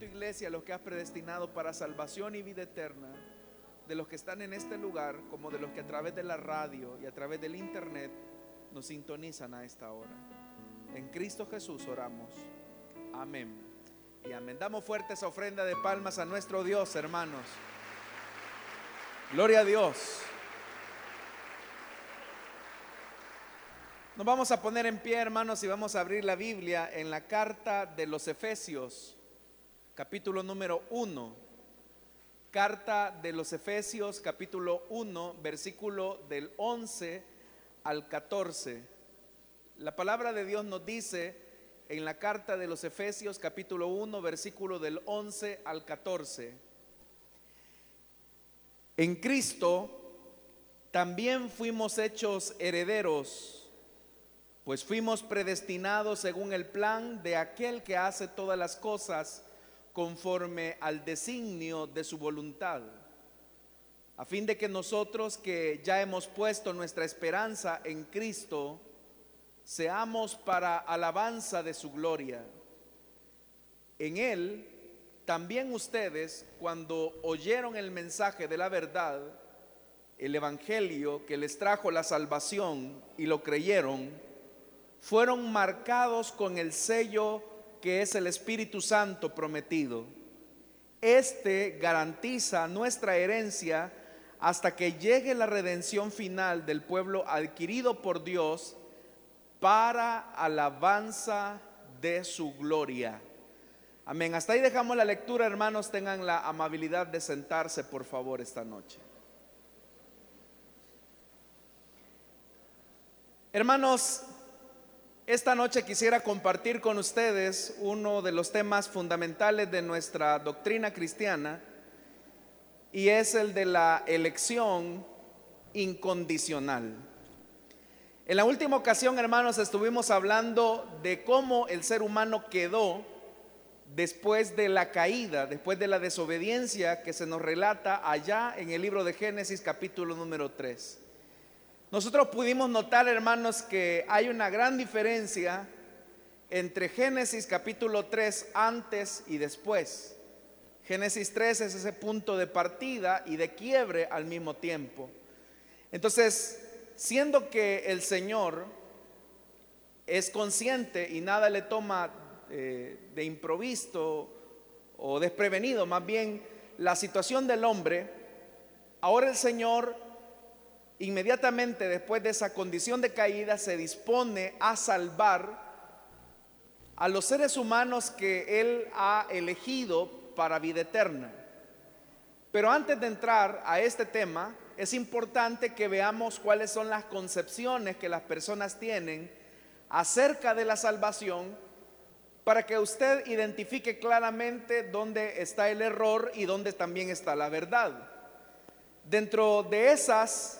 tu iglesia, los que has predestinado para salvación y vida eterna, de los que están en este lugar, como de los que a través de la radio y a través del internet nos sintonizan a esta hora. En Cristo Jesús oramos. Amén. Y amén. Damos fuerte esa ofrenda de palmas a nuestro Dios, hermanos. Gloria a Dios. Nos vamos a poner en pie, hermanos, y vamos a abrir la Biblia en la carta de los Efesios, capítulo número 1. Carta de los Efesios, capítulo 1, versículo del 11 al 14. La palabra de Dios nos dice en la carta de los Efesios, capítulo 1, versículo del 11 al 14. En Cristo también fuimos hechos herederos pues fuimos predestinados según el plan de aquel que hace todas las cosas conforme al designio de su voluntad, a fin de que nosotros que ya hemos puesto nuestra esperanza en Cristo, seamos para alabanza de su gloria. En Él, también ustedes, cuando oyeron el mensaje de la verdad, el Evangelio que les trajo la salvación y lo creyeron, fueron marcados con el sello que es el Espíritu Santo prometido. Este garantiza nuestra herencia hasta que llegue la redención final del pueblo adquirido por Dios para alabanza de su gloria. Amén. Hasta ahí dejamos la lectura, hermanos. Tengan la amabilidad de sentarse, por favor, esta noche. Hermanos, esta noche quisiera compartir con ustedes uno de los temas fundamentales de nuestra doctrina cristiana y es el de la elección incondicional. En la última ocasión, hermanos, estuvimos hablando de cómo el ser humano quedó después de la caída, después de la desobediencia que se nos relata allá en el libro de Génesis capítulo número 3. Nosotros pudimos notar, hermanos, que hay una gran diferencia entre Génesis capítulo 3 antes y después. Génesis 3 es ese punto de partida y de quiebre al mismo tiempo. Entonces, siendo que el Señor es consciente y nada le toma eh, de improviso o desprevenido, más bien la situación del hombre, ahora el Señor inmediatamente después de esa condición de caída se dispone a salvar a los seres humanos que Él ha elegido para vida eterna. Pero antes de entrar a este tema, es importante que veamos cuáles son las concepciones que las personas tienen acerca de la salvación para que usted identifique claramente dónde está el error y dónde también está la verdad. Dentro de esas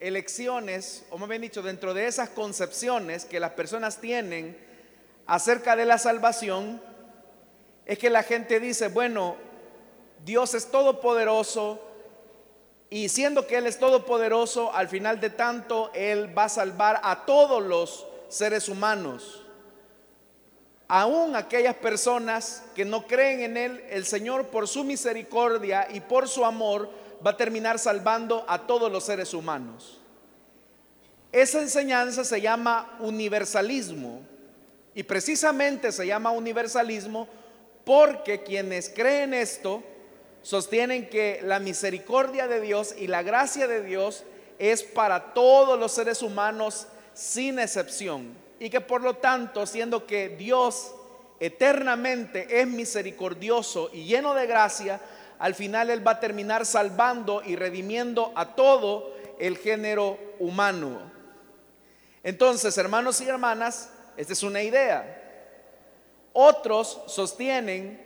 elecciones, o más bien dicho, dentro de esas concepciones que las personas tienen acerca de la salvación, es que la gente dice, bueno, Dios es todopoderoso y siendo que Él es todopoderoso, al final de tanto, Él va a salvar a todos los seres humanos. Aún aquellas personas que no creen en Él, el Señor por su misericordia y por su amor va a terminar salvando a todos los seres humanos. Esa enseñanza se llama universalismo y precisamente se llama universalismo porque quienes creen esto sostienen que la misericordia de Dios y la gracia de Dios es para todos los seres humanos sin excepción y que por lo tanto, siendo que Dios eternamente es misericordioso y lleno de gracia, al final Él va a terminar salvando y redimiendo a todo el género humano. Entonces, hermanos y hermanas, esta es una idea. Otros sostienen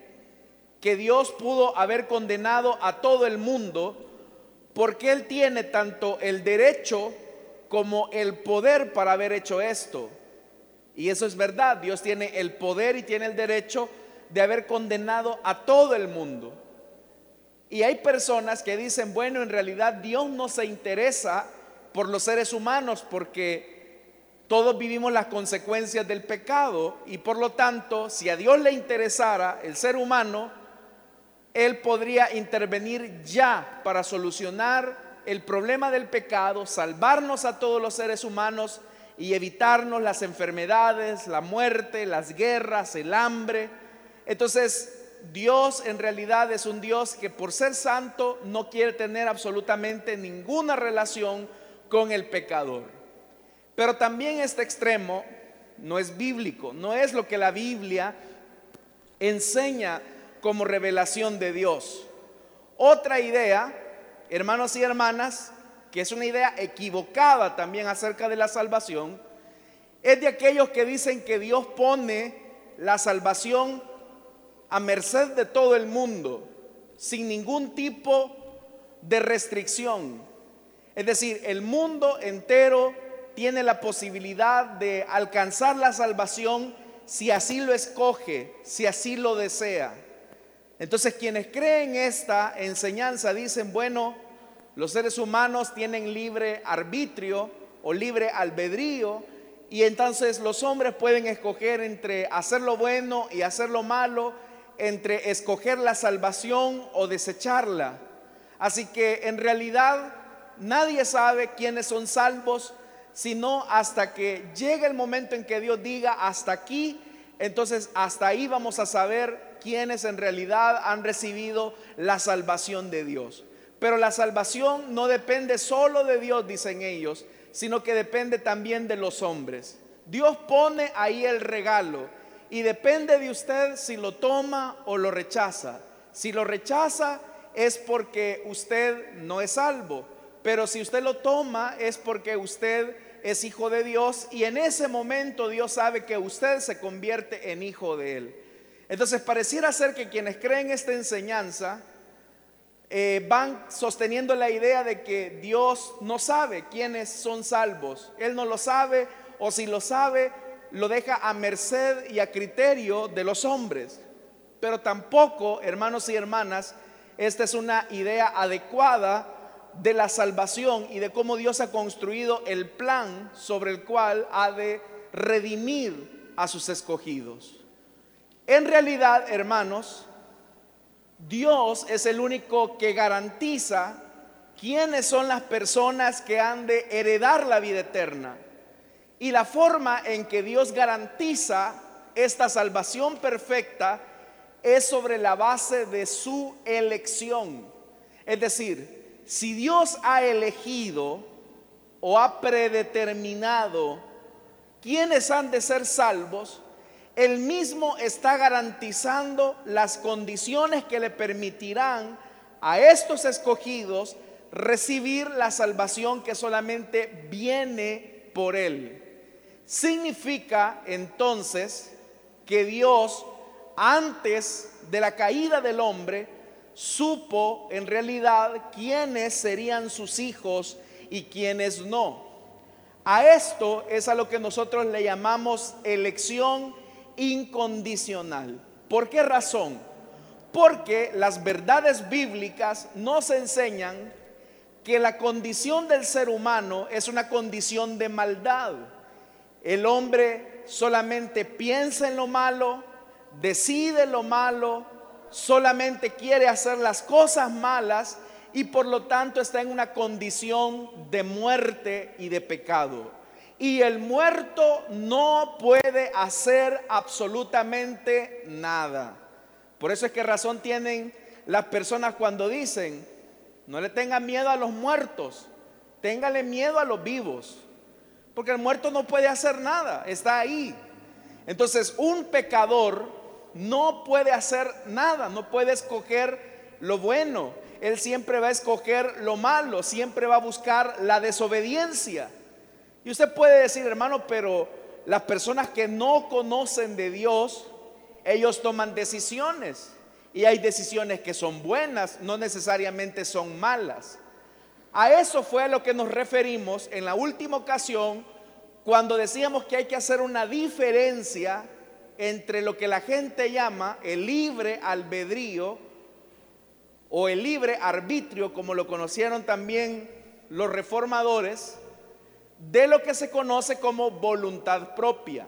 que Dios pudo haber condenado a todo el mundo porque Él tiene tanto el derecho como el poder para haber hecho esto. Y eso es verdad, Dios tiene el poder y tiene el derecho de haber condenado a todo el mundo. Y hay personas que dicen, bueno, en realidad Dios no se interesa por los seres humanos porque todos vivimos las consecuencias del pecado y por lo tanto, si a Dios le interesara el ser humano, Él podría intervenir ya para solucionar el problema del pecado, salvarnos a todos los seres humanos y evitarnos las enfermedades, la muerte, las guerras, el hambre. Entonces, Dios en realidad es un Dios que por ser santo no quiere tener absolutamente ninguna relación con el pecador. Pero también este extremo no es bíblico, no es lo que la Biblia enseña como revelación de Dios. Otra idea, hermanos y hermanas, que es una idea equivocada también acerca de la salvación, es de aquellos que dicen que Dios pone la salvación a merced de todo el mundo, sin ningún tipo de restricción. Es decir, el mundo entero tiene la posibilidad de alcanzar la salvación si así lo escoge, si así lo desea. Entonces quienes creen esta enseñanza dicen, bueno, los seres humanos tienen libre arbitrio o libre albedrío y entonces los hombres pueden escoger entre hacer lo bueno y hacer lo malo entre escoger la salvación o desecharla. Así que en realidad nadie sabe quiénes son salvos, sino hasta que llegue el momento en que Dios diga hasta aquí, entonces hasta ahí vamos a saber quiénes en realidad han recibido la salvación de Dios. Pero la salvación no depende solo de Dios, dicen ellos, sino que depende también de los hombres. Dios pone ahí el regalo y depende de usted si lo toma o lo rechaza. Si lo rechaza es porque usted no es salvo, pero si usted lo toma es porque usted es hijo de Dios y en ese momento Dios sabe que usted se convierte en hijo de Él. Entonces pareciera ser que quienes creen esta enseñanza eh, van sosteniendo la idea de que Dios no sabe quiénes son salvos. Él no lo sabe o si lo sabe, lo deja a merced y a criterio de los hombres. Pero tampoco, hermanos y hermanas, esta es una idea adecuada de la salvación y de cómo Dios ha construido el plan sobre el cual ha de redimir a sus escogidos. En realidad, hermanos, Dios es el único que garantiza quiénes son las personas que han de heredar la vida eterna. Y la forma en que Dios garantiza esta salvación perfecta es sobre la base de su elección. Es decir, si Dios ha elegido o ha predeterminado quiénes han de ser salvos, Él mismo está garantizando las condiciones que le permitirán a estos escogidos recibir la salvación que solamente viene por Él. Significa entonces que Dios antes de la caída del hombre supo en realidad quiénes serían sus hijos y quiénes no. A esto es a lo que nosotros le llamamos elección incondicional. ¿Por qué razón? Porque las verdades bíblicas nos enseñan que la condición del ser humano es una condición de maldad. El hombre solamente piensa en lo malo, decide lo malo, solamente quiere hacer las cosas malas y por lo tanto está en una condición de muerte y de pecado. Y el muerto no puede hacer absolutamente nada. Por eso es que razón tienen las personas cuando dicen, no le tengan miedo a los muertos, téngale miedo a los vivos. Porque el muerto no puede hacer nada, está ahí. Entonces un pecador no puede hacer nada, no puede escoger lo bueno. Él siempre va a escoger lo malo, siempre va a buscar la desobediencia. Y usted puede decir, hermano, pero las personas que no conocen de Dios, ellos toman decisiones. Y hay decisiones que son buenas, no necesariamente son malas. A eso fue a lo que nos referimos en la última ocasión cuando decíamos que hay que hacer una diferencia entre lo que la gente llama el libre albedrío o el libre arbitrio, como lo conocieron también los reformadores, de lo que se conoce como voluntad propia.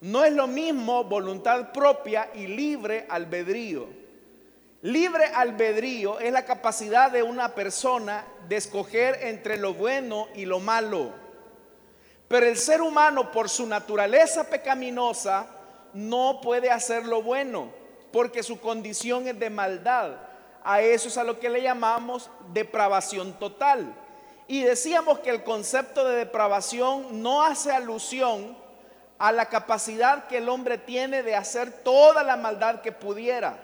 No es lo mismo voluntad propia y libre albedrío. Libre albedrío es la capacidad de una persona de escoger entre lo bueno y lo malo. Pero el ser humano por su naturaleza pecaminosa no puede hacer lo bueno porque su condición es de maldad. A eso es a lo que le llamamos depravación total. Y decíamos que el concepto de depravación no hace alusión a la capacidad que el hombre tiene de hacer toda la maldad que pudiera,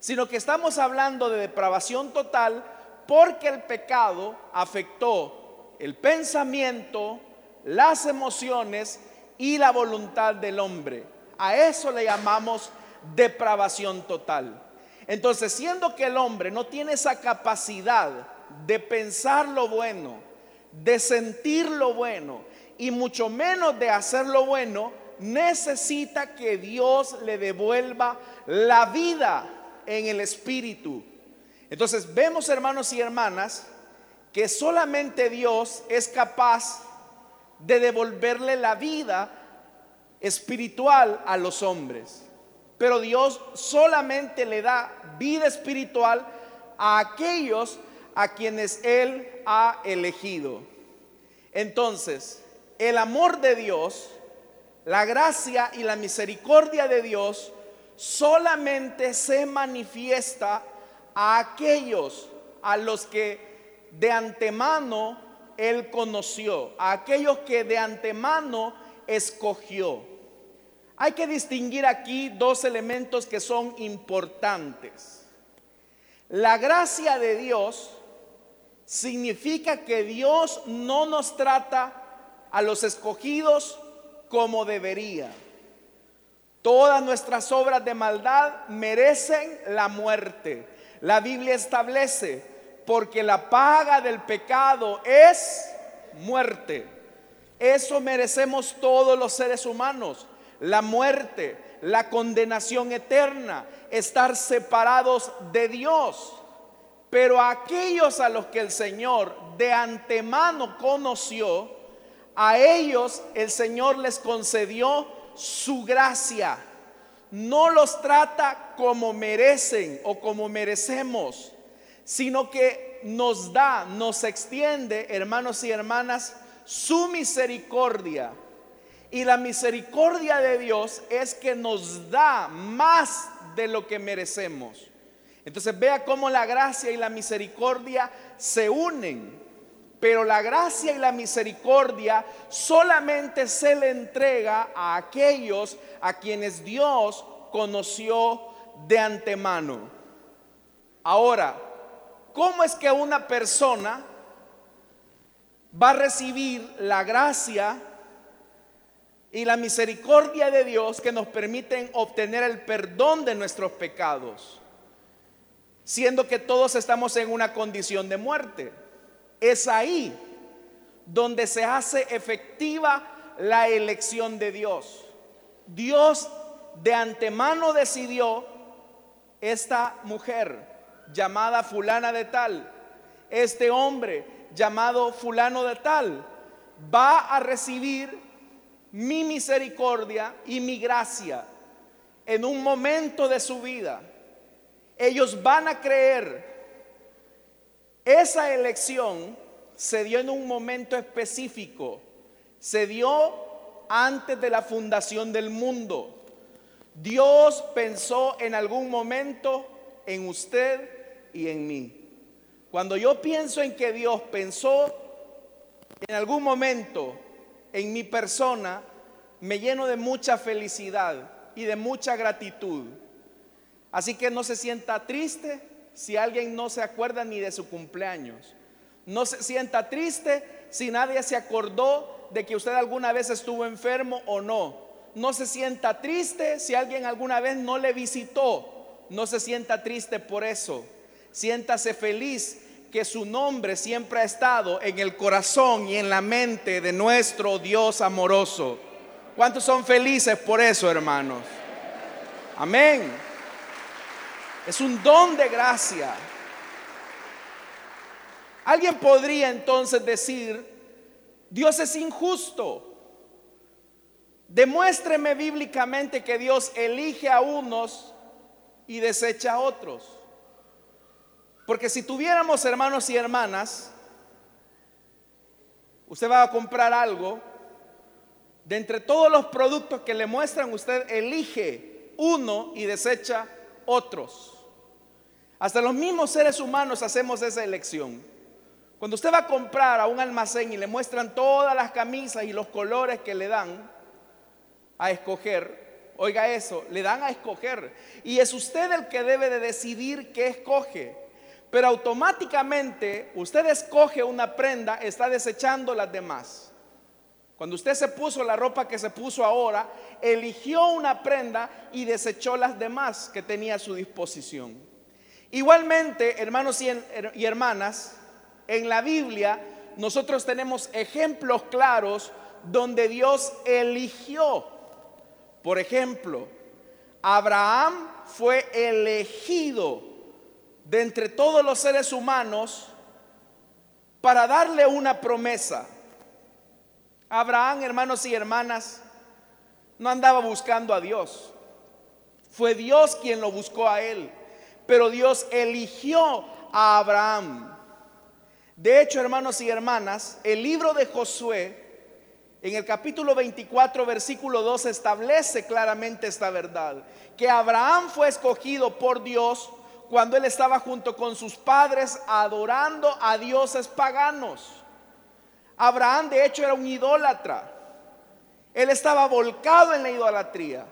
sino que estamos hablando de depravación total porque el pecado afectó el pensamiento, las emociones y la voluntad del hombre. A eso le llamamos depravación total. Entonces, siendo que el hombre no tiene esa capacidad de pensar lo bueno, de sentir lo bueno y mucho menos de hacer lo bueno, necesita que Dios le devuelva la vida en el espíritu. Entonces vemos hermanos y hermanas que solamente Dios es capaz de devolverle la vida espiritual a los hombres. Pero Dios solamente le da vida espiritual a aquellos a quienes Él ha elegido. Entonces, el amor de Dios, la gracia y la misericordia de Dios solamente se manifiesta a aquellos a los que de antemano Él conoció, a aquellos que de antemano escogió. Hay que distinguir aquí dos elementos que son importantes. La gracia de Dios significa que Dios no nos trata a los escogidos como debería. Todas nuestras obras de maldad merecen la muerte. La Biblia establece, porque la paga del pecado es muerte. Eso merecemos todos los seres humanos. La muerte, la condenación eterna, estar separados de Dios. Pero aquellos a los que el Señor de antemano conoció, a ellos el Señor les concedió su gracia. No los trata como merecen o como merecemos, sino que nos da, nos extiende, hermanos y hermanas, su misericordia. Y la misericordia de Dios es que nos da más de lo que merecemos. Entonces vea cómo la gracia y la misericordia se unen pero la gracia y la misericordia solamente se le entrega a aquellos a quienes Dios conoció de antemano. Ahora, ¿cómo es que una persona va a recibir la gracia y la misericordia de Dios que nos permiten obtener el perdón de nuestros pecados, siendo que todos estamos en una condición de muerte? Es ahí donde se hace efectiva la elección de Dios. Dios de antemano decidió esta mujer llamada fulana de tal, este hombre llamado fulano de tal, va a recibir mi misericordia y mi gracia en un momento de su vida. Ellos van a creer esa elección se dio en un momento específico, se dio antes de la fundación del mundo. Dios pensó en algún momento en usted y en mí. Cuando yo pienso en que Dios pensó en algún momento en mi persona, me lleno de mucha felicidad y de mucha gratitud. Así que no se sienta triste, si alguien no se acuerda ni de su cumpleaños. No se sienta triste si nadie se acordó de que usted alguna vez estuvo enfermo o no. No se sienta triste si alguien alguna vez no le visitó. No se sienta triste por eso. Siéntase feliz que su nombre siempre ha estado en el corazón y en la mente de nuestro Dios amoroso. ¿Cuántos son felices por eso, hermanos? Amén. Es un don de gracia. Alguien podría entonces decir, Dios es injusto. Demuéstreme bíblicamente que Dios elige a unos y desecha a otros. Porque si tuviéramos hermanos y hermanas, usted va a comprar algo, de entre todos los productos que le muestran, usted elige uno y desecha otros. Hasta los mismos seres humanos hacemos esa elección. Cuando usted va a comprar a un almacén y le muestran todas las camisas y los colores que le dan a escoger, oiga eso, le dan a escoger. Y es usted el que debe de decidir qué escoge. Pero automáticamente usted escoge una prenda, está desechando las demás. Cuando usted se puso la ropa que se puso ahora, eligió una prenda y desechó las demás que tenía a su disposición. Igualmente, hermanos y hermanas, en la Biblia nosotros tenemos ejemplos claros donde Dios eligió. Por ejemplo, Abraham fue elegido de entre todos los seres humanos para darle una promesa. Abraham, hermanos y hermanas, no andaba buscando a Dios. Fue Dios quien lo buscó a él. Pero Dios eligió a Abraham. De hecho, hermanos y hermanas, el libro de Josué, en el capítulo 24, versículo 2, establece claramente esta verdad. Que Abraham fue escogido por Dios cuando él estaba junto con sus padres adorando a dioses paganos. Abraham de hecho era un idólatra. Él estaba volcado en la idolatría.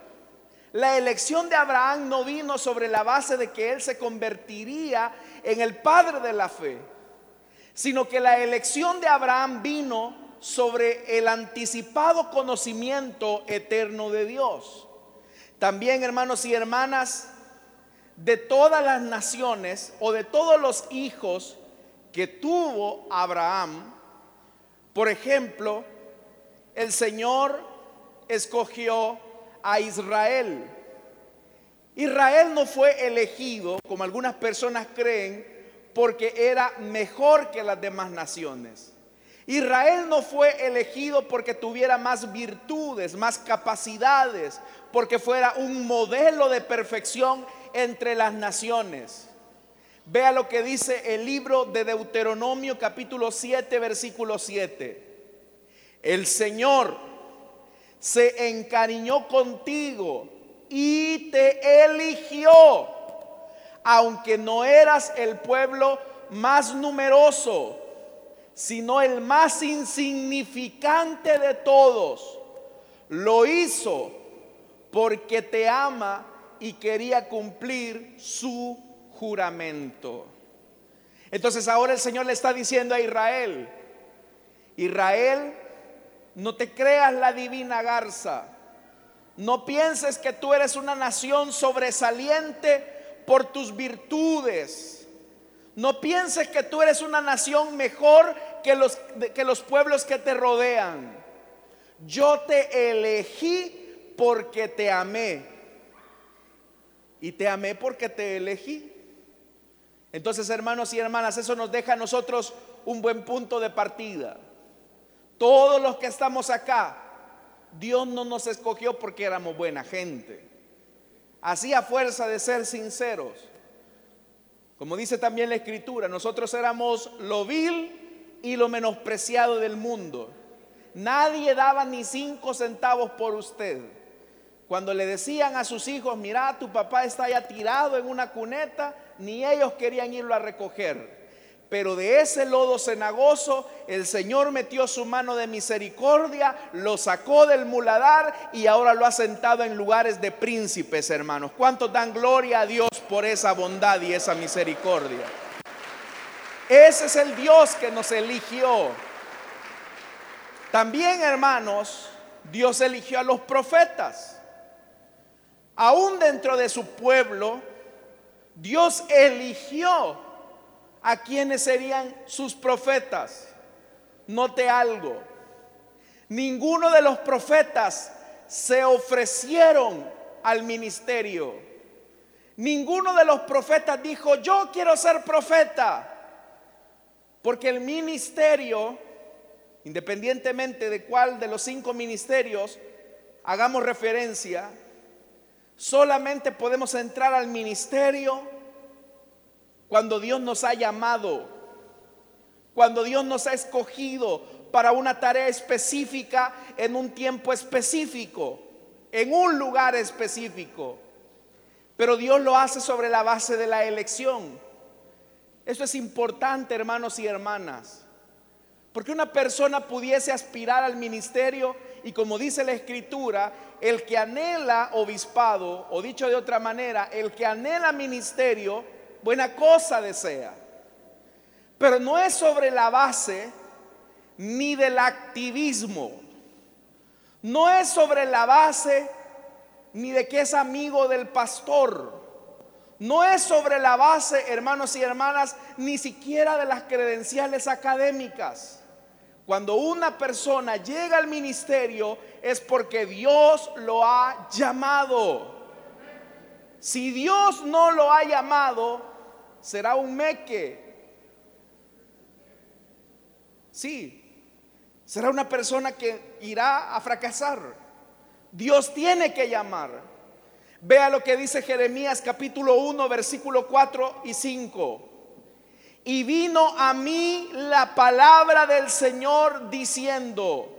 La elección de Abraham no vino sobre la base de que él se convertiría en el padre de la fe, sino que la elección de Abraham vino sobre el anticipado conocimiento eterno de Dios. También, hermanos y hermanas, de todas las naciones o de todos los hijos que tuvo Abraham, por ejemplo, el Señor escogió a Israel. Israel no fue elegido, como algunas personas creen, porque era mejor que las demás naciones. Israel no fue elegido porque tuviera más virtudes, más capacidades, porque fuera un modelo de perfección entre las naciones. Vea lo que dice el libro de Deuteronomio capítulo 7 versículo 7. El Señor se encariñó contigo y te eligió, aunque no eras el pueblo más numeroso, sino el más insignificante de todos. Lo hizo porque te ama y quería cumplir su juramento. Entonces ahora el Señor le está diciendo a Israel, Israel, no te creas la divina garza. No pienses que tú eres una nación sobresaliente por tus virtudes. No pienses que tú eres una nación mejor que los, que los pueblos que te rodean. Yo te elegí porque te amé. Y te amé porque te elegí. Entonces, hermanos y hermanas, eso nos deja a nosotros un buen punto de partida. Todos los que estamos acá, Dios no nos escogió porque éramos buena gente. Así a fuerza de ser sinceros. Como dice también la escritura, nosotros éramos lo vil y lo menospreciado del mundo. Nadie daba ni cinco centavos por usted. Cuando le decían a sus hijos, mira, tu papá está ya tirado en una cuneta, ni ellos querían irlo a recoger. Pero de ese lodo cenagoso el Señor metió su mano de misericordia, lo sacó del muladar y ahora lo ha sentado en lugares de príncipes, hermanos. ¿Cuántos dan gloria a Dios por esa bondad y esa misericordia? Ese es el Dios que nos eligió. También, hermanos, Dios eligió a los profetas. Aún dentro de su pueblo, Dios eligió a quienes serían sus profetas. Note algo, ninguno de los profetas se ofrecieron al ministerio. Ninguno de los profetas dijo, yo quiero ser profeta. Porque el ministerio, independientemente de cuál de los cinco ministerios hagamos referencia, solamente podemos entrar al ministerio cuando Dios nos ha llamado, cuando Dios nos ha escogido para una tarea específica en un tiempo específico, en un lugar específico. Pero Dios lo hace sobre la base de la elección. Eso es importante, hermanos y hermanas. Porque una persona pudiese aspirar al ministerio y como dice la escritura, el que anhela obispado, o dicho de otra manera, el que anhela ministerio, buena cosa desea. Pero no es sobre la base ni del activismo. No es sobre la base ni de que es amigo del pastor. No es sobre la base, hermanos y hermanas, ni siquiera de las credenciales académicas. Cuando una persona llega al ministerio es porque Dios lo ha llamado. Si Dios no lo ha llamado, será un meque. Sí, será una persona que irá a fracasar. Dios tiene que llamar. Vea lo que dice Jeremías capítulo 1, versículo 4 y 5. Y vino a mí la palabra del Señor diciendo,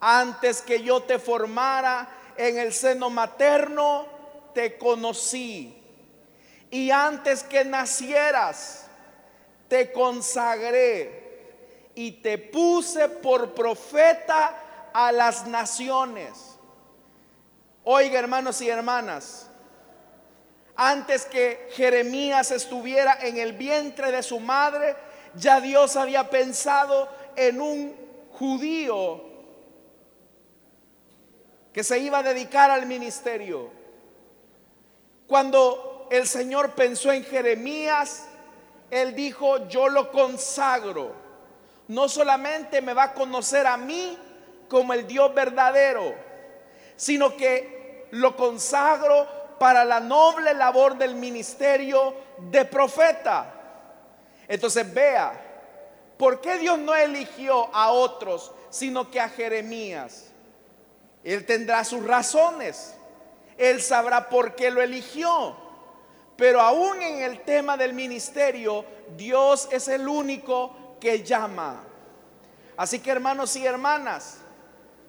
antes que yo te formara en el seno materno, te conocí. Y antes que nacieras, te consagré y te puse por profeta a las naciones. Oiga, hermanos y hermanas, antes que Jeremías estuviera en el vientre de su madre, ya Dios había pensado en un judío que se iba a dedicar al ministerio. Cuando el Señor pensó en Jeremías, Él dijo, yo lo consagro. No solamente me va a conocer a mí como el Dios verdadero, sino que lo consagro para la noble labor del ministerio de profeta. Entonces vea, ¿por qué Dios no eligió a otros, sino que a Jeremías? Él tendrá sus razones, él sabrá por qué lo eligió. Pero aún en el tema del ministerio, Dios es el único que llama. Así que hermanos y hermanas,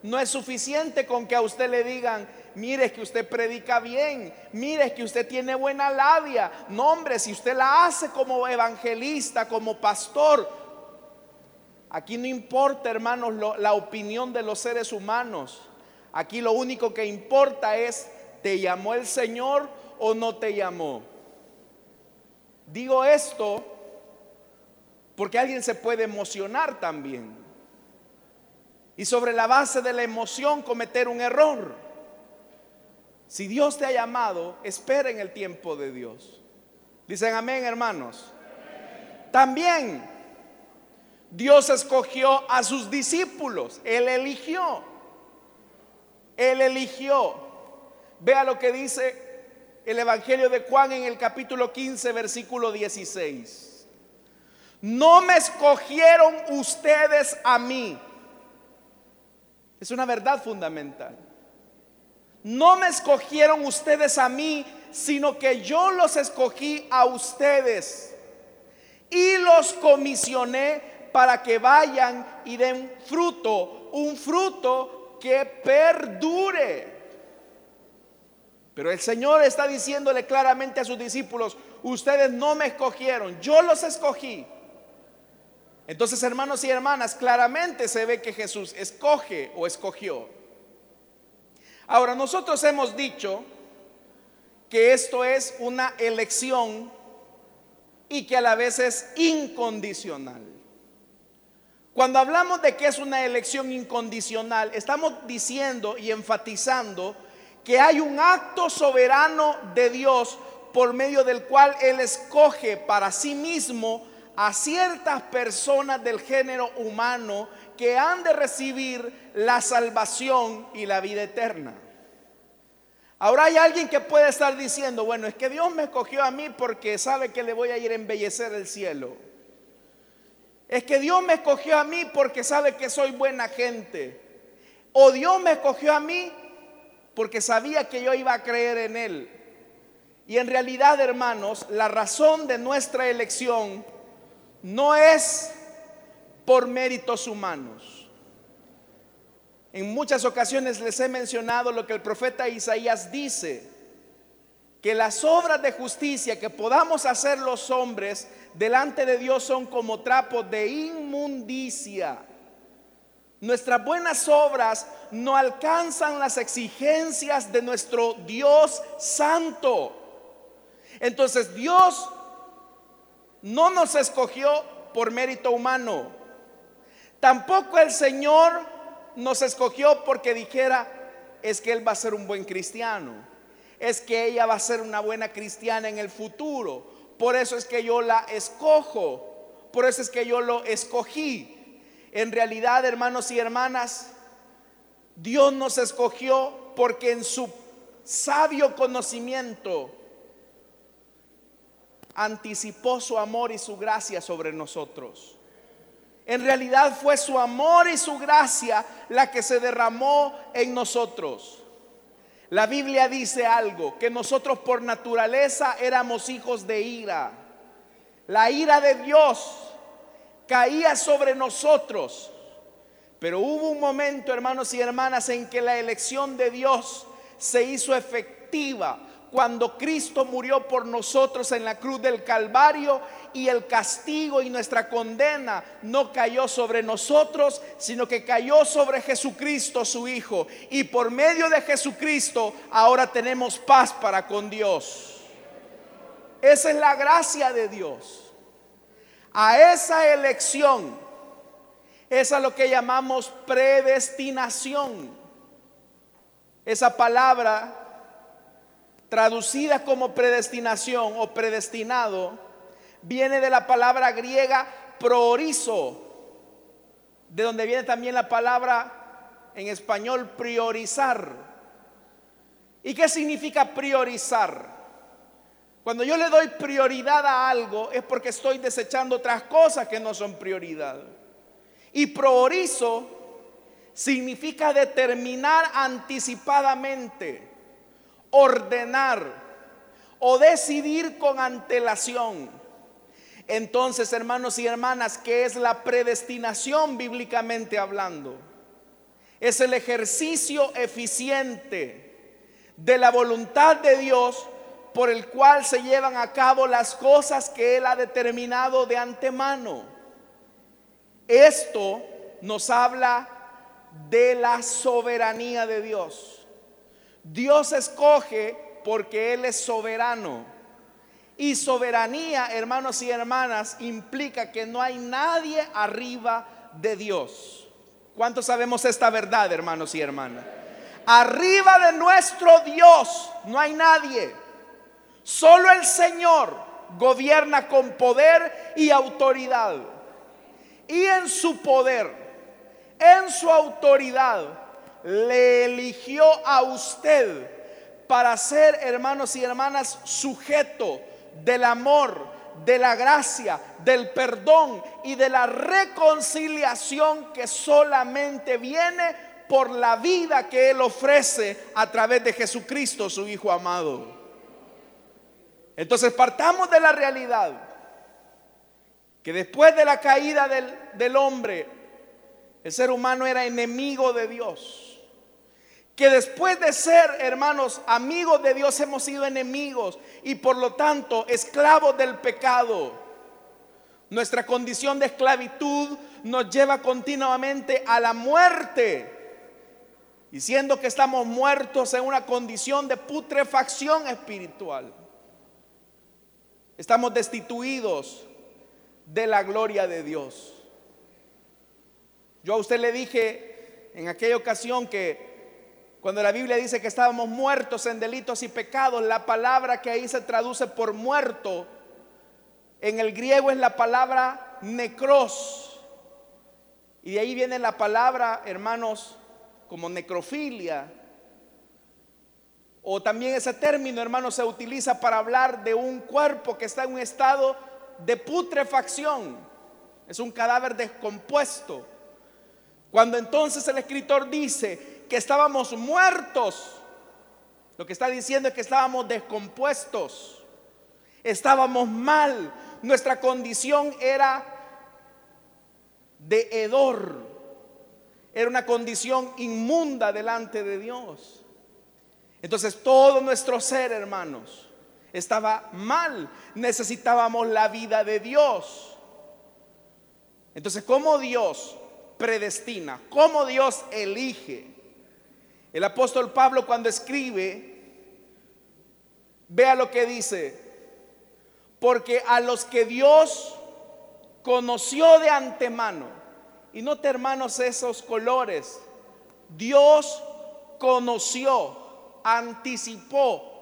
no es suficiente con que a usted le digan, mire que usted predica bien, mire que usted tiene buena labia. No, hombre, si usted la hace como evangelista, como pastor, aquí no importa, hermanos, la opinión de los seres humanos. Aquí lo único que importa es, ¿te llamó el Señor o no te llamó? Digo esto porque alguien se puede emocionar también. Y sobre la base de la emoción cometer un error. Si Dios te ha llamado, espera en el tiempo de Dios. Dicen amén, hermanos. También Dios escogió a sus discípulos. Él eligió. Él eligió. Vea lo que dice el Evangelio de Juan en el capítulo 15, versículo 16. No me escogieron ustedes a mí. Es una verdad fundamental. No me escogieron ustedes a mí, sino que yo los escogí a ustedes y los comisioné para que vayan y den fruto, un fruto que perdure. Pero el Señor está diciéndole claramente a sus discípulos, ustedes no me escogieron, yo los escogí. Entonces, hermanos y hermanas, claramente se ve que Jesús escoge o escogió. Ahora, nosotros hemos dicho que esto es una elección y que a la vez es incondicional. Cuando hablamos de que es una elección incondicional, estamos diciendo y enfatizando que hay un acto soberano de Dios por medio del cual Él escoge para sí mismo a ciertas personas del género humano que han de recibir la salvación y la vida eterna. Ahora hay alguien que puede estar diciendo, bueno, es que Dios me escogió a mí porque sabe que le voy a ir a embellecer el cielo. Es que Dios me escogió a mí porque sabe que soy buena gente. O Dios me escogió a mí porque sabía que yo iba a creer en Él. Y en realidad, hermanos, la razón de nuestra elección no es por méritos humanos. En muchas ocasiones les he mencionado lo que el profeta Isaías dice, que las obras de justicia que podamos hacer los hombres delante de Dios son como trapos de inmundicia. Nuestras buenas obras no alcanzan las exigencias de nuestro Dios santo. Entonces Dios no nos escogió por mérito humano. Tampoco el Señor nos escogió porque dijera, es que Él va a ser un buen cristiano. Es que ella va a ser una buena cristiana en el futuro. Por eso es que yo la escojo. Por eso es que yo lo escogí. En realidad, hermanos y hermanas, Dios nos escogió porque en su sabio conocimiento anticipó su amor y su gracia sobre nosotros. En realidad fue su amor y su gracia la que se derramó en nosotros. La Biblia dice algo, que nosotros por naturaleza éramos hijos de ira. La ira de Dios caía sobre nosotros. Pero hubo un momento, hermanos y hermanas, en que la elección de Dios se hizo efectiva cuando Cristo murió por nosotros en la cruz del Calvario y el castigo y nuestra condena no cayó sobre nosotros, sino que cayó sobre Jesucristo su Hijo. Y por medio de Jesucristo ahora tenemos paz para con Dios. Esa es la gracia de Dios. A esa elección es a lo que llamamos predestinación. Esa palabra traducida como predestinación o predestinado, viene de la palabra griega proorizo, de donde viene también la palabra en español priorizar. ¿Y qué significa priorizar? Cuando yo le doy prioridad a algo es porque estoy desechando otras cosas que no son prioridad. Y priorizo significa determinar anticipadamente ordenar o decidir con antelación. Entonces, hermanos y hermanas, ¿qué es la predestinación bíblicamente hablando? Es el ejercicio eficiente de la voluntad de Dios por el cual se llevan a cabo las cosas que Él ha determinado de antemano. Esto nos habla de la soberanía de Dios. Dios escoge porque Él es soberano. Y soberanía, hermanos y hermanas, implica que no hay nadie arriba de Dios. ¿Cuántos sabemos esta verdad, hermanos y hermanas? Arriba de nuestro Dios no hay nadie. Solo el Señor gobierna con poder y autoridad. Y en su poder, en su autoridad, le eligió a usted para ser, hermanos y hermanas, sujeto del amor, de la gracia, del perdón y de la reconciliación que solamente viene por la vida que Él ofrece a través de Jesucristo, su Hijo amado. Entonces partamos de la realidad que después de la caída del, del hombre, el ser humano era enemigo de Dios que después de ser, hermanos, amigos de Dios, hemos sido enemigos y por lo tanto esclavos del pecado. Nuestra condición de esclavitud nos lleva continuamente a la muerte. Y siendo que estamos muertos en una condición de putrefacción espiritual, estamos destituidos de la gloria de Dios. Yo a usted le dije en aquella ocasión que cuando la Biblia dice que estábamos muertos en delitos y pecados, la palabra que ahí se traduce por muerto, en el griego es la palabra necros. Y de ahí viene la palabra, hermanos, como necrofilia. O también ese término, hermanos, se utiliza para hablar de un cuerpo que está en un estado de putrefacción. es un cadáver descompuesto. Cuando entonces el escritor dice que estábamos muertos, lo que está diciendo es que estábamos descompuestos, estábamos mal, nuestra condición era de hedor, era una condición inmunda delante de Dios. Entonces todo nuestro ser, hermanos, estaba mal, necesitábamos la vida de Dios. Entonces, ¿cómo Dios predestina? ¿Cómo Dios elige? El apóstol Pablo cuando escribe, vea lo que dice, porque a los que Dios conoció de antemano, y note hermanos esos colores, Dios conoció, anticipó,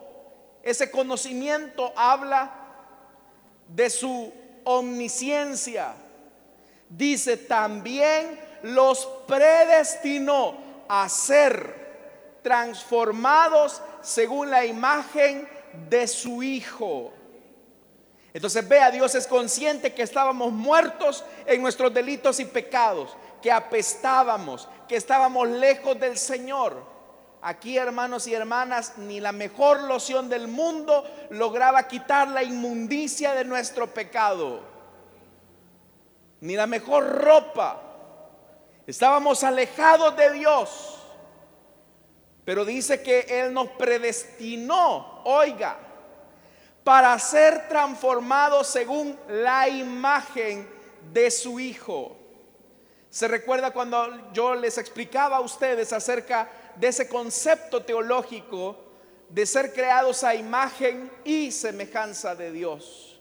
ese conocimiento habla de su omnisciencia. Dice, también los predestinó a ser transformados según la imagen de su Hijo. Entonces vea, Dios es consciente que estábamos muertos en nuestros delitos y pecados, que apestábamos, que estábamos lejos del Señor. Aquí, hermanos y hermanas, ni la mejor loción del mundo lograba quitar la inmundicia de nuestro pecado. Ni la mejor ropa. Estábamos alejados de Dios. Pero dice que Él nos predestinó, oiga, para ser transformados según la imagen de su Hijo. Se recuerda cuando yo les explicaba a ustedes acerca de ese concepto teológico de ser creados a imagen y semejanza de Dios.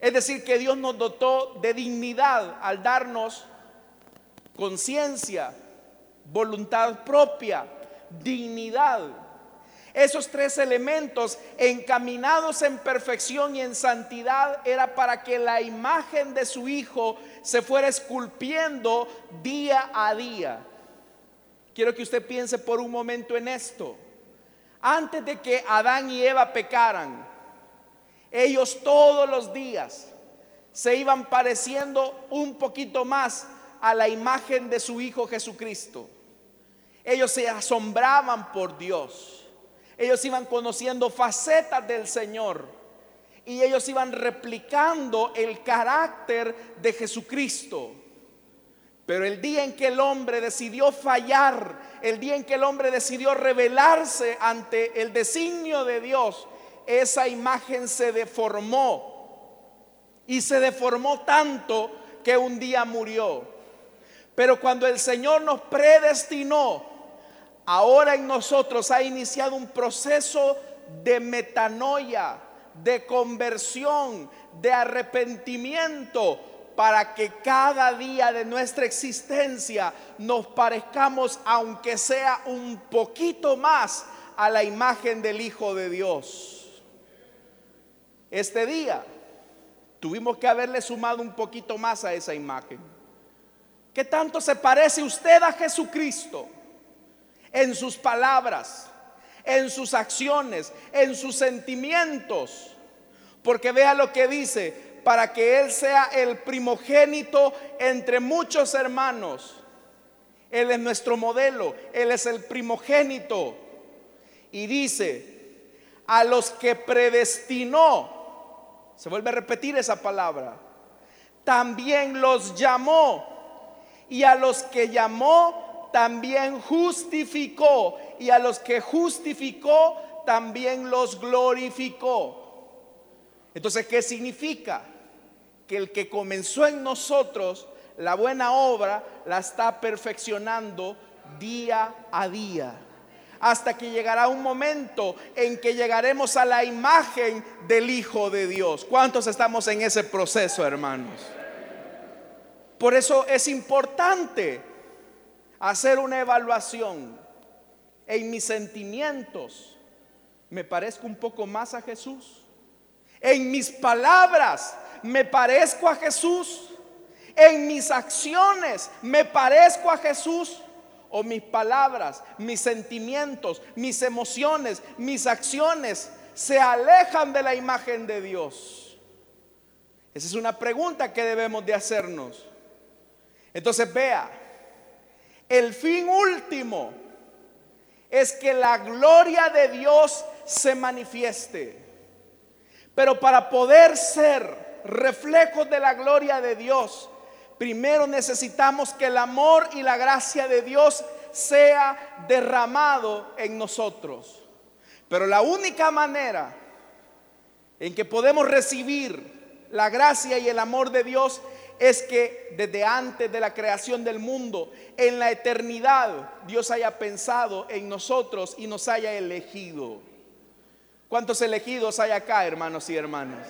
Es decir, que Dios nos dotó de dignidad al darnos conciencia, voluntad propia, dignidad. Esos tres elementos encaminados en perfección y en santidad era para que la imagen de su Hijo se fuera esculpiendo día a día. Quiero que usted piense por un momento en esto. Antes de que Adán y Eva pecaran, ellos todos los días se iban pareciendo un poquito más a la imagen de su Hijo Jesucristo. Ellos se asombraban por Dios. Ellos iban conociendo facetas del Señor. Y ellos iban replicando el carácter de Jesucristo. Pero el día en que el hombre decidió fallar, el día en que el hombre decidió rebelarse ante el designio de Dios, esa imagen se deformó. Y se deformó tanto que un día murió. Pero cuando el Señor nos predestinó, ahora en nosotros ha iniciado un proceso de metanoia, de conversión, de arrepentimiento para que cada día de nuestra existencia nos parezcamos, aunque sea un poquito más, a la imagen del Hijo de Dios. Este día tuvimos que haberle sumado un poquito más a esa imagen. ¿Qué tanto se parece usted a Jesucristo en sus palabras, en sus acciones, en sus sentimientos? Porque vea lo que dice, para que Él sea el primogénito entre muchos hermanos. Él es nuestro modelo, Él es el primogénito. Y dice, a los que predestinó, se vuelve a repetir esa palabra, también los llamó. Y a los que llamó, también justificó. Y a los que justificó, también los glorificó. Entonces, ¿qué significa? Que el que comenzó en nosotros la buena obra la está perfeccionando día a día. Hasta que llegará un momento en que llegaremos a la imagen del Hijo de Dios. ¿Cuántos estamos en ese proceso, hermanos? Por eso es importante hacer una evaluación en mis sentimientos. ¿Me parezco un poco más a Jesús? En mis palabras me parezco a Jesús. En mis acciones me parezco a Jesús. O mis palabras, mis sentimientos, mis emociones, mis acciones se alejan de la imagen de Dios. Esa es una pregunta que debemos de hacernos. Entonces vea, el fin último es que la gloria de Dios se manifieste. Pero para poder ser reflejos de la gloria de Dios, primero necesitamos que el amor y la gracia de Dios sea derramado en nosotros. Pero la única manera en que podemos recibir la gracia y el amor de Dios es que desde antes de la creación del mundo, en la eternidad, Dios haya pensado en nosotros y nos haya elegido. ¿Cuántos elegidos hay acá, hermanos y hermanas?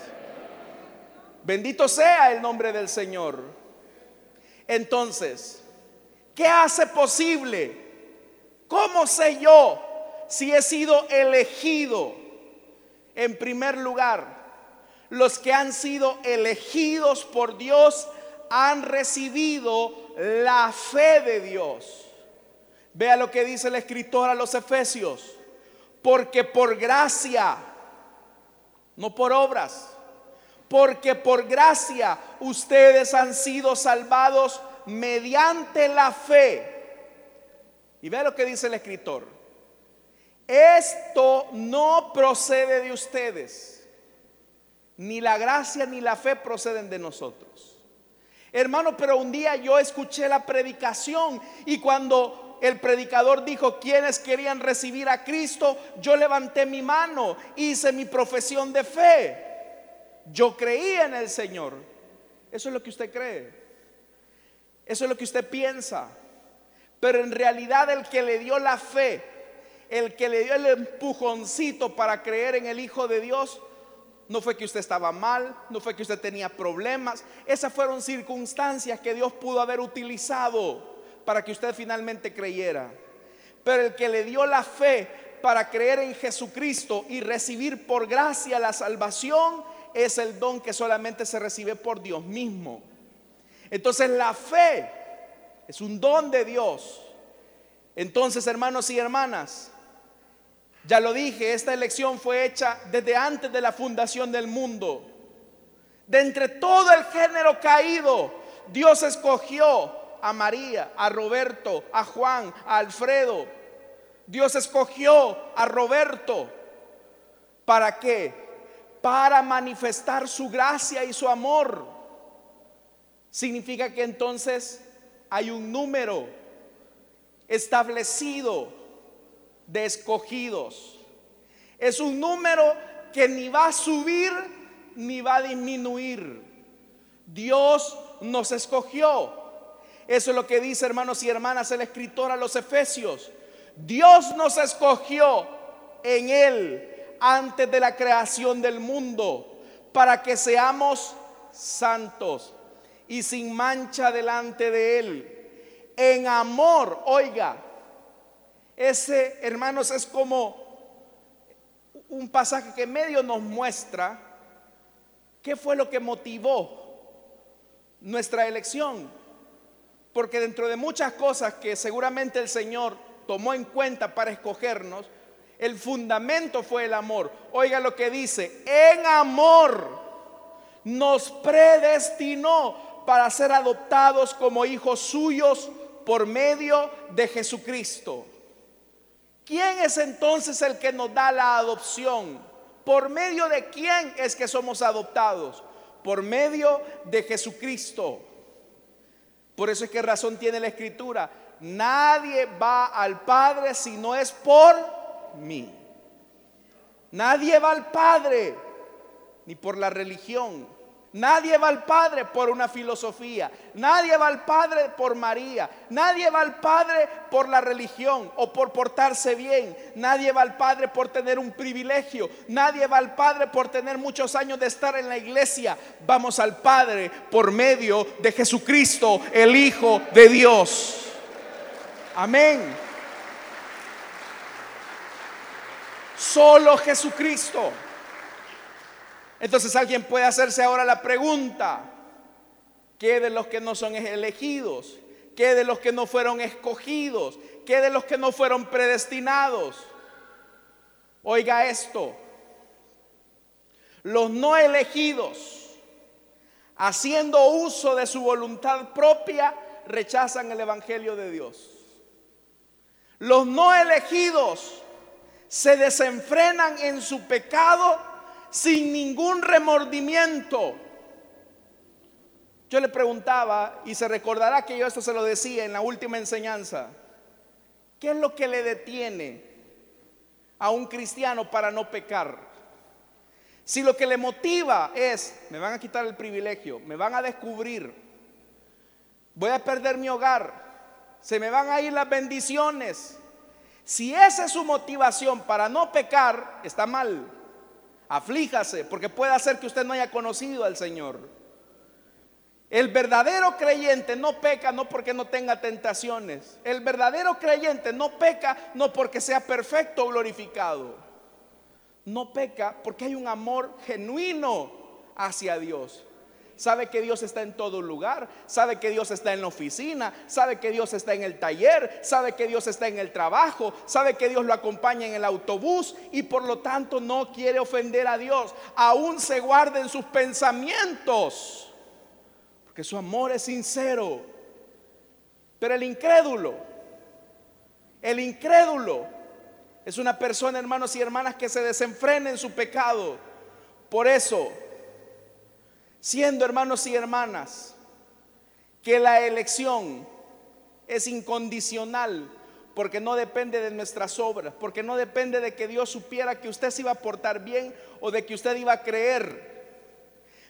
Bendito sea el nombre del Señor. Entonces, ¿qué hace posible? ¿Cómo sé yo si he sido elegido? En primer lugar, los que han sido elegidos por Dios han recibido la fe de Dios. Vea lo que dice el escritor a los Efesios. Porque por gracia, no por obras, porque por gracia ustedes han sido salvados mediante la fe. Y vea lo que dice el escritor. Esto no procede de ustedes. Ni la gracia ni la fe proceden de nosotros Hermano, pero un día yo escuché la predicación y cuando el predicador dijo quienes querían recibir a Cristo, yo levanté mi mano, hice mi profesión de fe. Yo creía en el Señor. Eso es lo que usted cree. Eso es lo que usted piensa. Pero en realidad el que le dio la fe, el que le dio el empujoncito para creer en el Hijo de Dios, no fue que usted estaba mal, no fue que usted tenía problemas. Esas fueron circunstancias que Dios pudo haber utilizado para que usted finalmente creyera. Pero el que le dio la fe para creer en Jesucristo y recibir por gracia la salvación es el don que solamente se recibe por Dios mismo. Entonces la fe es un don de Dios. Entonces, hermanos y hermanas, ya lo dije, esta elección fue hecha desde antes de la fundación del mundo. De entre todo el género caído, Dios escogió a María, a Roberto, a Juan, a Alfredo. Dios escogió a Roberto. ¿Para qué? Para manifestar su gracia y su amor. Significa que entonces hay un número establecido de escogidos. Es un número que ni va a subir ni va a disminuir. Dios nos escogió. Eso es lo que dice, hermanos y hermanas, el escritor a los Efesios. Dios nos escogió en Él antes de la creación del mundo para que seamos santos y sin mancha delante de Él. En amor, oiga, ese, hermanos, es como un pasaje que medio nos muestra qué fue lo que motivó nuestra elección. Porque dentro de muchas cosas que seguramente el Señor tomó en cuenta para escogernos, el fundamento fue el amor. Oiga lo que dice, en amor nos predestinó para ser adoptados como hijos suyos por medio de Jesucristo. ¿Quién es entonces el que nos da la adopción? ¿Por medio de quién es que somos adoptados? Por medio de Jesucristo. Por eso es que razón tiene la escritura. Nadie va al Padre si no es por Nadie va al Padre ni por la religión Nadie va al Padre por una filosofía. Nadie va al Padre por María. Nadie va al Padre por la religión o por portarse bien. Nadie va al Padre por tener un privilegio. Nadie va al Padre por tener muchos años de estar en la iglesia. Vamos al Padre por medio de Jesucristo, el Hijo de Dios. Amén. Solo Jesucristo. Entonces alguien puede hacerse ahora la pregunta, ¿qué de los que no son elegidos? ¿Qué de los que no fueron escogidos? ¿Qué de los que no fueron predestinados? Oiga esto, los no elegidos haciendo uso de su voluntad propia, rechazan el Evangelio de Dios. Los no elegidos se desenfrenan en su pecado sin ningún remordimiento. Yo le preguntaba, y se recordará que yo esto se lo decía en la última enseñanza, ¿qué es lo que le detiene a un cristiano para no pecar? Si lo que le motiva es, me van a quitar el privilegio, me van a descubrir, voy a perder mi hogar, se me van a ir las bendiciones. Si esa es su motivación para no pecar, está mal. Aflíjase, porque puede hacer que usted no haya conocido al Señor. El verdadero creyente no peca no porque no tenga tentaciones. El verdadero creyente no peca no porque sea perfecto o glorificado. No peca porque hay un amor genuino hacia Dios sabe que Dios está en todo lugar, sabe que Dios está en la oficina, sabe que Dios está en el taller, sabe que Dios está en el trabajo, sabe que Dios lo acompaña en el autobús y por lo tanto no quiere ofender a Dios. Aún se guarda en sus pensamientos, porque su amor es sincero. Pero el incrédulo, el incrédulo es una persona, hermanos y hermanas, que se desenfrena en su pecado. Por eso, siendo hermanos y hermanas, que la elección es incondicional porque no depende de nuestras obras, porque no depende de que Dios supiera que usted se iba a portar bien o de que usted iba a creer.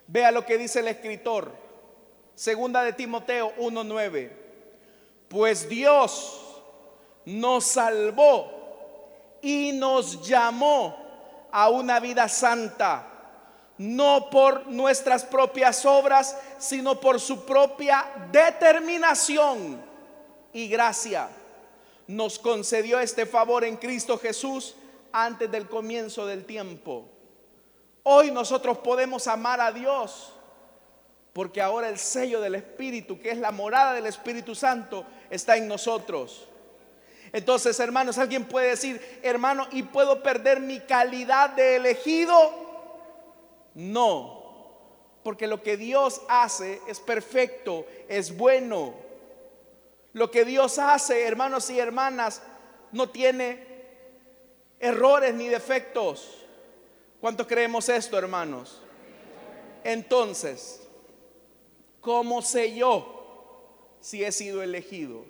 Vea lo que dice el escritor, segunda de Timoteo 1:9. Pues Dios nos salvó y nos llamó a una vida santa no por nuestras propias obras, sino por su propia determinación y gracia. Nos concedió este favor en Cristo Jesús antes del comienzo del tiempo. Hoy nosotros podemos amar a Dios porque ahora el sello del Espíritu, que es la morada del Espíritu Santo, está en nosotros. Entonces, hermanos, alguien puede decir, hermano, ¿y puedo perder mi calidad de elegido? No, porque lo que Dios hace es perfecto, es bueno. Lo que Dios hace, hermanos y hermanas, no tiene errores ni defectos. ¿Cuánto creemos esto, hermanos? Entonces, ¿cómo sé yo si he sido elegido?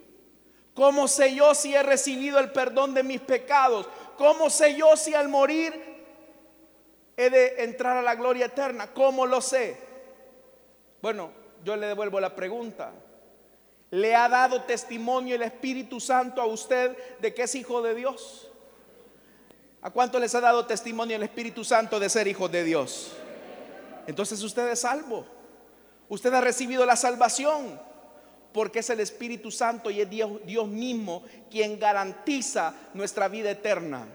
¿Cómo sé yo si he recibido el perdón de mis pecados? ¿Cómo sé yo si al morir he de entrar a la gloria eterna. ¿Cómo lo sé? Bueno, yo le devuelvo la pregunta. ¿Le ha dado testimonio el Espíritu Santo a usted de que es hijo de Dios? ¿A cuánto les ha dado testimonio el Espíritu Santo de ser hijo de Dios? Entonces usted es salvo. Usted ha recibido la salvación porque es el Espíritu Santo y es Dios, Dios mismo quien garantiza nuestra vida eterna.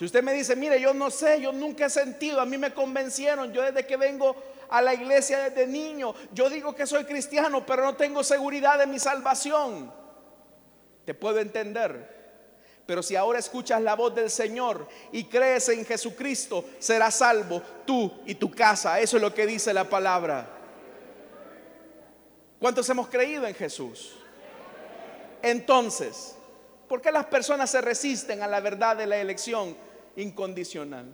Si usted me dice, mire, yo no sé, yo nunca he sentido, a mí me convencieron, yo desde que vengo a la iglesia desde niño, yo digo que soy cristiano, pero no tengo seguridad de mi salvación. Te puedo entender. Pero si ahora escuchas la voz del Señor y crees en Jesucristo, serás salvo tú y tu casa. Eso es lo que dice la palabra. ¿Cuántos hemos creído en Jesús? Entonces, ¿por qué las personas se resisten a la verdad de la elección? Incondicional.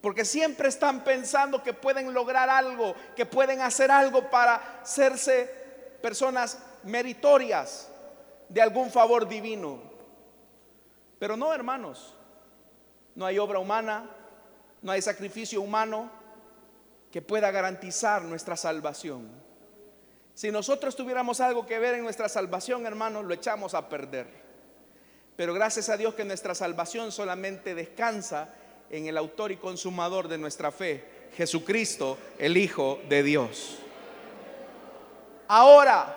Porque siempre están pensando que pueden lograr algo, que pueden hacer algo para hacerse personas meritorias de algún favor divino. Pero no, hermanos, no hay obra humana, no hay sacrificio humano que pueda garantizar nuestra salvación. Si nosotros tuviéramos algo que ver en nuestra salvación, hermanos, lo echamos a perder. Pero gracias a Dios que nuestra salvación solamente descansa en el autor y consumador de nuestra fe, Jesucristo, el Hijo de Dios. Ahora,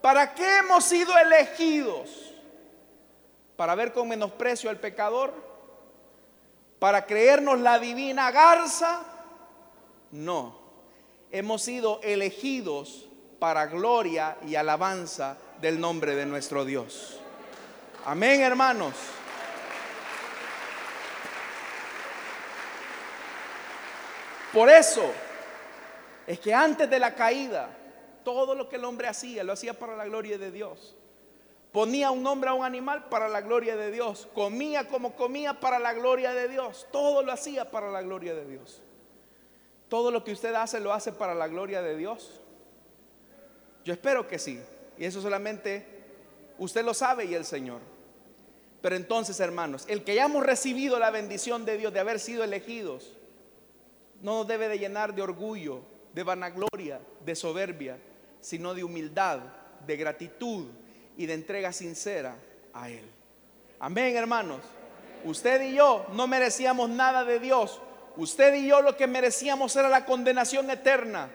¿para qué hemos sido elegidos? ¿Para ver con menosprecio al pecador? ¿Para creernos la divina garza? No, hemos sido elegidos para gloria y alabanza del nombre de nuestro Dios. Amén, hermanos. Por eso, es que antes de la caída, todo lo que el hombre hacía, lo hacía para la gloria de Dios. Ponía un nombre a un animal para la gloria de Dios. Comía como comía para la gloria de Dios. Todo lo hacía para la gloria de Dios. Todo lo que usted hace lo hace para la gloria de Dios. Yo espero que sí. Y eso solamente usted lo sabe y el Señor. Pero entonces, hermanos, el que hayamos recibido la bendición de Dios de haber sido elegidos, no nos debe de llenar de orgullo, de vanagloria, de soberbia, sino de humildad, de gratitud y de entrega sincera a Él. Amén, hermanos. Usted y yo no merecíamos nada de Dios. Usted y yo lo que merecíamos era la condenación eterna.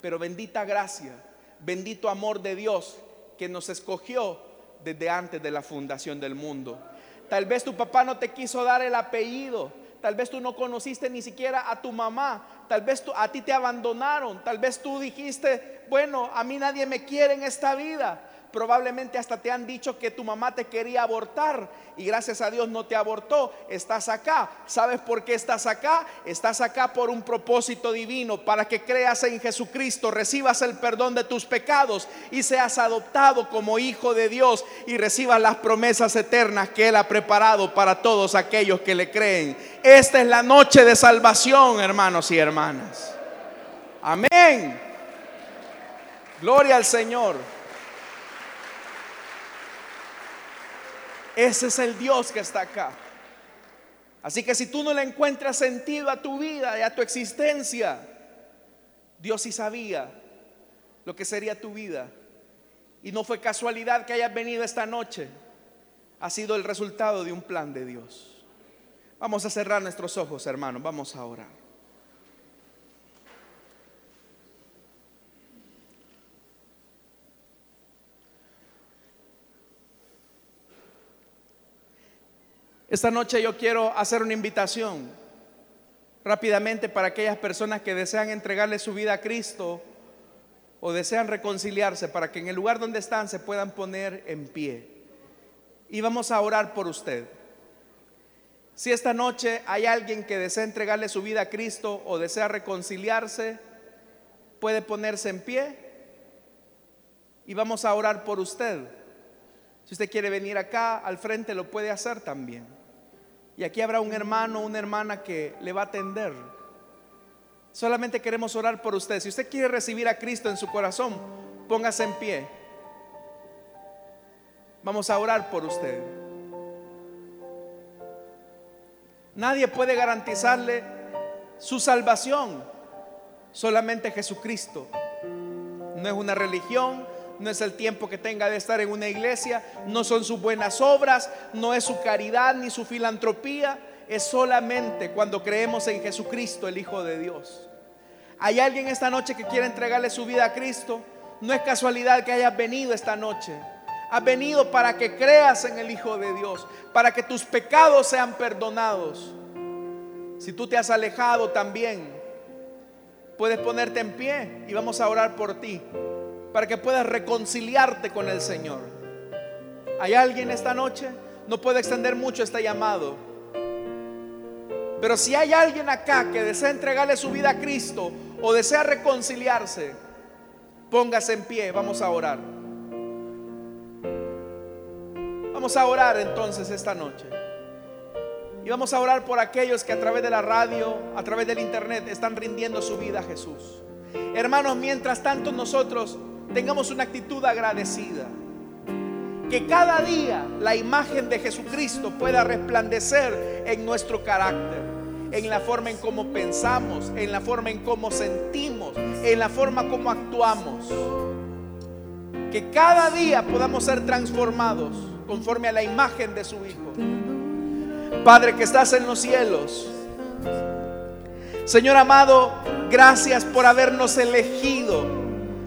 Pero bendita gracia, bendito amor de Dios que nos escogió desde antes de la fundación del mundo. Tal vez tu papá no te quiso dar el apellido. Tal vez tú no conociste ni siquiera a tu mamá. Tal vez tú, a ti te abandonaron. Tal vez tú dijiste, bueno, a mí nadie me quiere en esta vida. Probablemente hasta te han dicho que tu mamá te quería abortar y gracias a Dios no te abortó. Estás acá. ¿Sabes por qué estás acá? Estás acá por un propósito divino, para que creas en Jesucristo, recibas el perdón de tus pecados y seas adoptado como hijo de Dios y recibas las promesas eternas que Él ha preparado para todos aquellos que le creen. Esta es la noche de salvación, hermanos y hermanas. Amén. Gloria al Señor. Ese es el Dios que está acá. Así que si tú no le encuentras sentido a tu vida y a tu existencia, Dios sí sabía lo que sería tu vida. Y no fue casualidad que hayas venido esta noche. Ha sido el resultado de un plan de Dios. Vamos a cerrar nuestros ojos, hermanos. Vamos a orar. Esta noche yo quiero hacer una invitación rápidamente para aquellas personas que desean entregarle su vida a Cristo o desean reconciliarse para que en el lugar donde están se puedan poner en pie. Y vamos a orar por usted. Si esta noche hay alguien que desea entregarle su vida a Cristo o desea reconciliarse, puede ponerse en pie y vamos a orar por usted. Si usted quiere venir acá al frente, lo puede hacer también. Y aquí habrá un hermano, una hermana que le va a atender. Solamente queremos orar por usted. Si usted quiere recibir a Cristo en su corazón, póngase en pie. Vamos a orar por usted. Nadie puede garantizarle su salvación, solamente Jesucristo. No es una religión, no es el tiempo que tenga de estar en una iglesia, no son sus buenas obras, no es su caridad ni su filantropía, es solamente cuando creemos en Jesucristo, el Hijo de Dios. ¿Hay alguien esta noche que quiere entregarle su vida a Cristo? No es casualidad que hayas venido esta noche. Has venido para que creas en el Hijo de Dios, para que tus pecados sean perdonados. Si tú te has alejado también, puedes ponerte en pie y vamos a orar por ti para que puedas reconciliarte con el Señor. ¿Hay alguien esta noche? No puedo extender mucho este llamado. Pero si hay alguien acá que desea entregarle su vida a Cristo o desea reconciliarse, póngase en pie, vamos a orar. Vamos a orar entonces esta noche. Y vamos a orar por aquellos que a través de la radio, a través del internet, están rindiendo su vida a Jesús. Hermanos, mientras tanto nosotros tengamos una actitud agradecida. Que cada día la imagen de Jesucristo pueda resplandecer en nuestro carácter, en la forma en cómo pensamos, en la forma en cómo sentimos, en la forma como actuamos. Que cada día podamos ser transformados conforme a la imagen de su Hijo. Padre que estás en los cielos. Señor amado, gracias por habernos elegido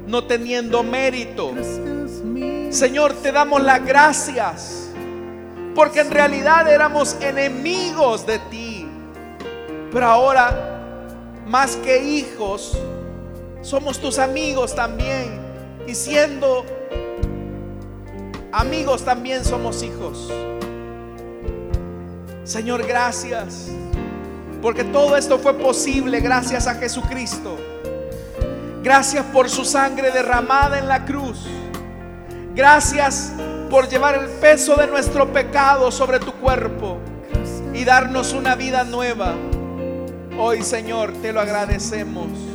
no teniendo mérito. Señor, te damos las gracias, porque en realidad éramos enemigos de ti, pero ahora, más que hijos, somos tus amigos también, y siendo amigos también somos hijos. Señor, gracias, porque todo esto fue posible gracias a Jesucristo. Gracias por su sangre derramada en la cruz. Gracias por llevar el peso de nuestro pecado sobre tu cuerpo y darnos una vida nueva. Hoy, Señor, te lo agradecemos.